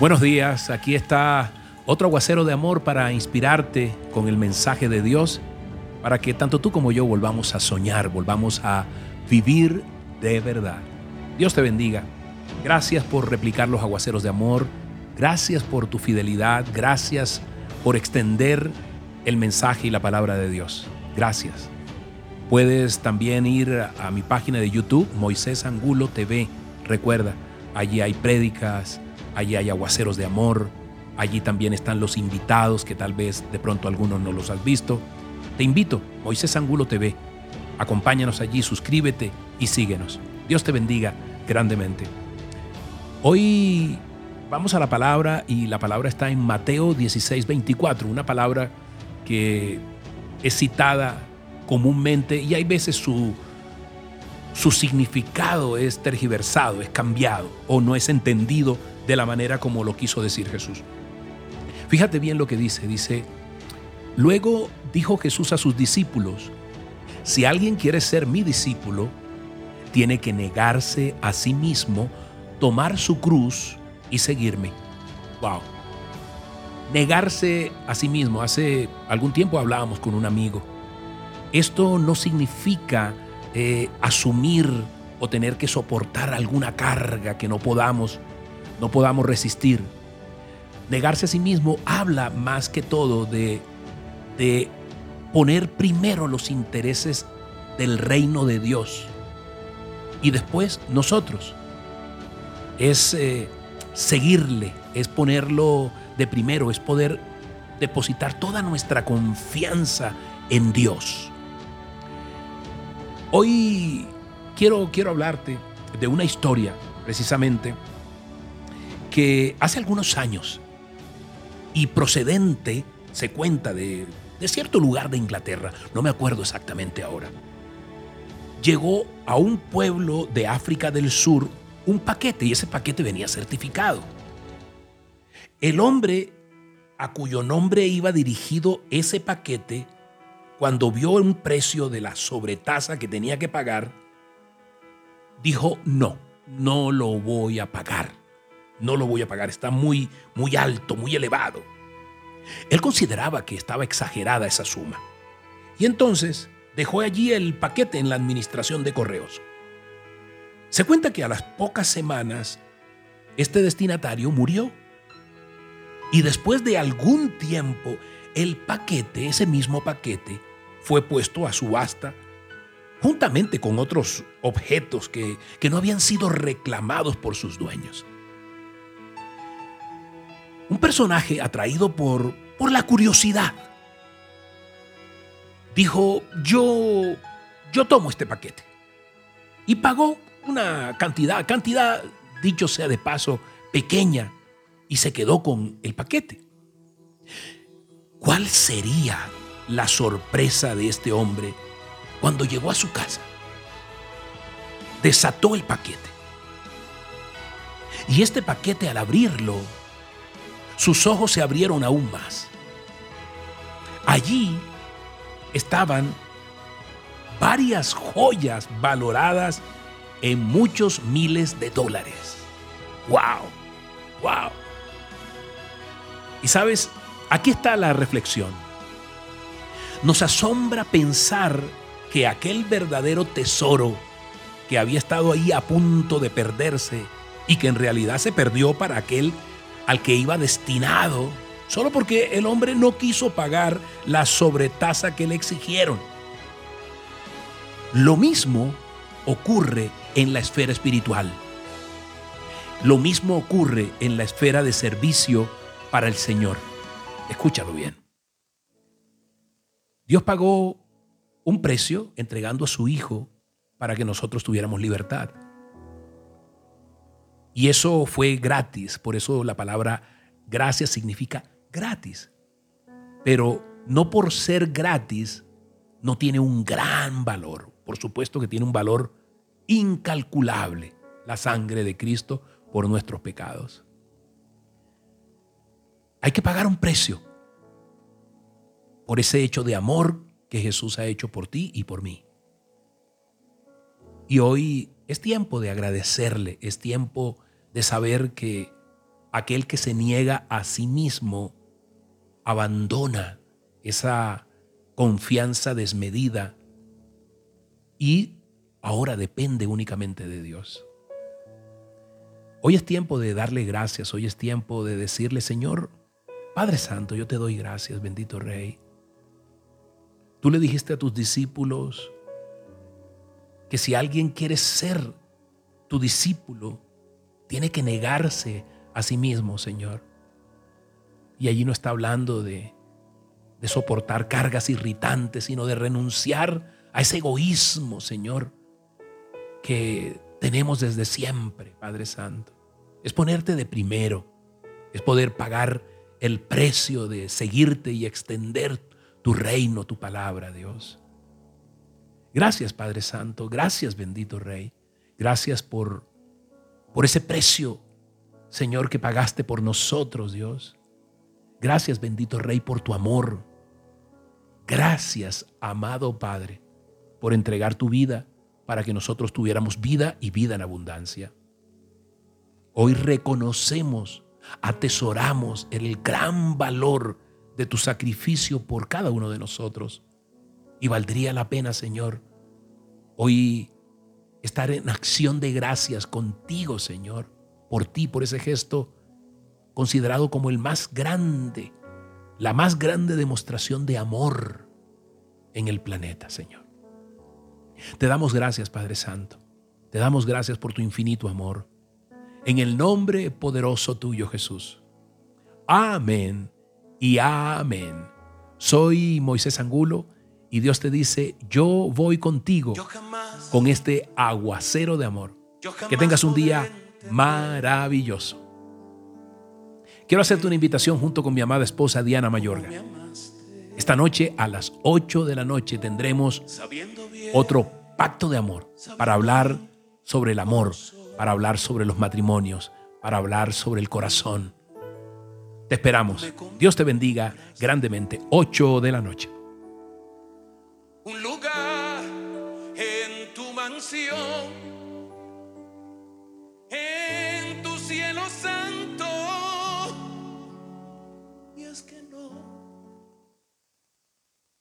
Buenos días, aquí está otro aguacero de amor para inspirarte con el mensaje de Dios, para que tanto tú como yo volvamos a soñar, volvamos a vivir de verdad. Dios te bendiga. Gracias por replicar los aguaceros de amor, gracias por tu fidelidad, gracias por extender el mensaje y la palabra de Dios. Gracias. Puedes también ir a mi página de YouTube, Moisés Angulo TV. Recuerda, allí hay prédicas, allí hay aguaceros de amor, allí también están los invitados que tal vez de pronto algunos no los has visto. Te invito, Moisés Angulo TV, acompáñanos allí, suscríbete y síguenos. Dios te bendiga grandemente. Hoy vamos a la palabra y la palabra está en Mateo 16, 24, una palabra que es citada comúnmente y hay veces su, su significado es tergiversado, es cambiado o no es entendido de la manera como lo quiso decir Jesús. Fíjate bien lo que dice, dice, luego dijo Jesús a sus discípulos, si alguien quiere ser mi discípulo, tiene que negarse a sí mismo, tomar su cruz y seguirme. Wow. Negarse a sí mismo. Hace algún tiempo hablábamos con un amigo. Esto no significa eh, asumir o tener que soportar alguna carga que no podamos no podamos resistir. Negarse a sí mismo habla más que todo de, de poner primero los intereses del reino de Dios y después nosotros. Es eh, seguirle, es ponerlo de primero, es poder depositar toda nuestra confianza en Dios. Hoy quiero, quiero hablarte de una historia precisamente que hace algunos años y procedente, se cuenta, de, cierto lugar de Inglaterra, no me acuerdo exactamente ahora, llegó a un pueblo de África del Sur un paquete y ese paquete venía certificado. El hombre a cuyo nombre iba dirigido ese paquete, cuando vio un precio de la sobretasa que tenía que pagar, dijo, no, no lo voy a pagar no lo voy a pagar, está muy, muy alto, muy elevado. Él consideraba que estaba exagerada esa suma. Y entonces dejó allí el paquete en la administración de correos. Se cuenta que a las pocas semanas este destinatario murió. Y después de algún tiempo, el paquete, ese mismo paquete, fue puesto a subasta juntamente con otros objetos que, que no habían sido reclamados por sus dueños. Un personaje atraído por, por la curiosidad. Dijo, yo, yo tomo este paquete. Y pagó una cantidad, cantidad, dicho sea de paso, pequeña, y se quedó con el paquete. ¿Cuál sería la sorpresa de este hombre cuando llegó a su casa? Desató el paquete. Y este paquete al abrirlo sus ojos se abrieron aún más. Allí estaban varias joyas valoradas en muchos miles de dólares. ¡Wow! ¡Wow! Y sabes, aquí está la reflexión. Nos asombra pensar que aquel verdadero tesoro que había estado ahí a punto de perderse y que en realidad se perdió para aquel al que iba destinado, solo porque el hombre no quiso pagar la sobretasa que le exigieron. Lo mismo ocurre en la esfera espiritual. Lo mismo ocurre en la esfera de servicio para el Señor. Escúchalo bien. Dios pagó un precio entregando a su Hijo para que nosotros tuviéramos libertad. Y eso fue gratis, por eso la palabra gracias significa gratis. Pero no por ser gratis no tiene un gran valor. Por supuesto que tiene un valor incalculable la sangre de Cristo por nuestros pecados. Hay que pagar un precio por ese hecho de amor que Jesús ha hecho por ti y por mí. Y hoy es tiempo de agradecerle, es tiempo de saber que aquel que se niega a sí mismo abandona esa confianza desmedida y ahora depende únicamente de Dios. Hoy es tiempo de darle gracias, hoy es tiempo de decirle, Señor, Padre Santo, yo te doy gracias, bendito Rey. Tú le dijiste a tus discípulos que si alguien quiere ser tu discípulo, tiene que negarse a sí mismo, Señor. Y allí no está hablando de, soportar cargas irritantes, sino de renunciar a ese egoísmo, Señor, que tenemos desde siempre, Padre Santo. Es ponerte de primero, es poder pagar el precio de seguirte y extender tu reino, tu palabra, Dios. Gracias, Padre Santo, gracias, bendito Rey. Gracias por, por ese precio, Señor, que pagaste por nosotros, Dios. Gracias, bendito Rey, por tu amor. Gracias, amado Padre, por entregar tu vida para que nosotros tuviéramos vida y vida en abundancia. Hoy reconocemos, atesoramos el gran valor de tu sacrificio por cada uno de nosotros. Y valdría la pena, Señor, hoy estar en acción de gracias contigo, Señor, por ti, por ese gesto considerado como el más grande, la más grande demostración de amor en el planeta, Señor. Te damos gracias, Padre Santo. Te damos gracias por tu infinito amor. En el nombre poderoso tuyo, Jesús. Amén y amén. Soy Moisés Angulo y Dios te dice, yo voy contigo con este aguacero de amor. Que tengas un día maravilloso. Quiero hacerte una invitación junto con mi amada esposa Diana Mayorga. Esta noche a las 8 de la noche tendremos otro pacto de amor para hablar sobre el amor, para hablar sobre los matrimonios, para hablar sobre el corazón. Te esperamos. Dios te bendiga grandemente. 8 de la noche. Un lugar mansión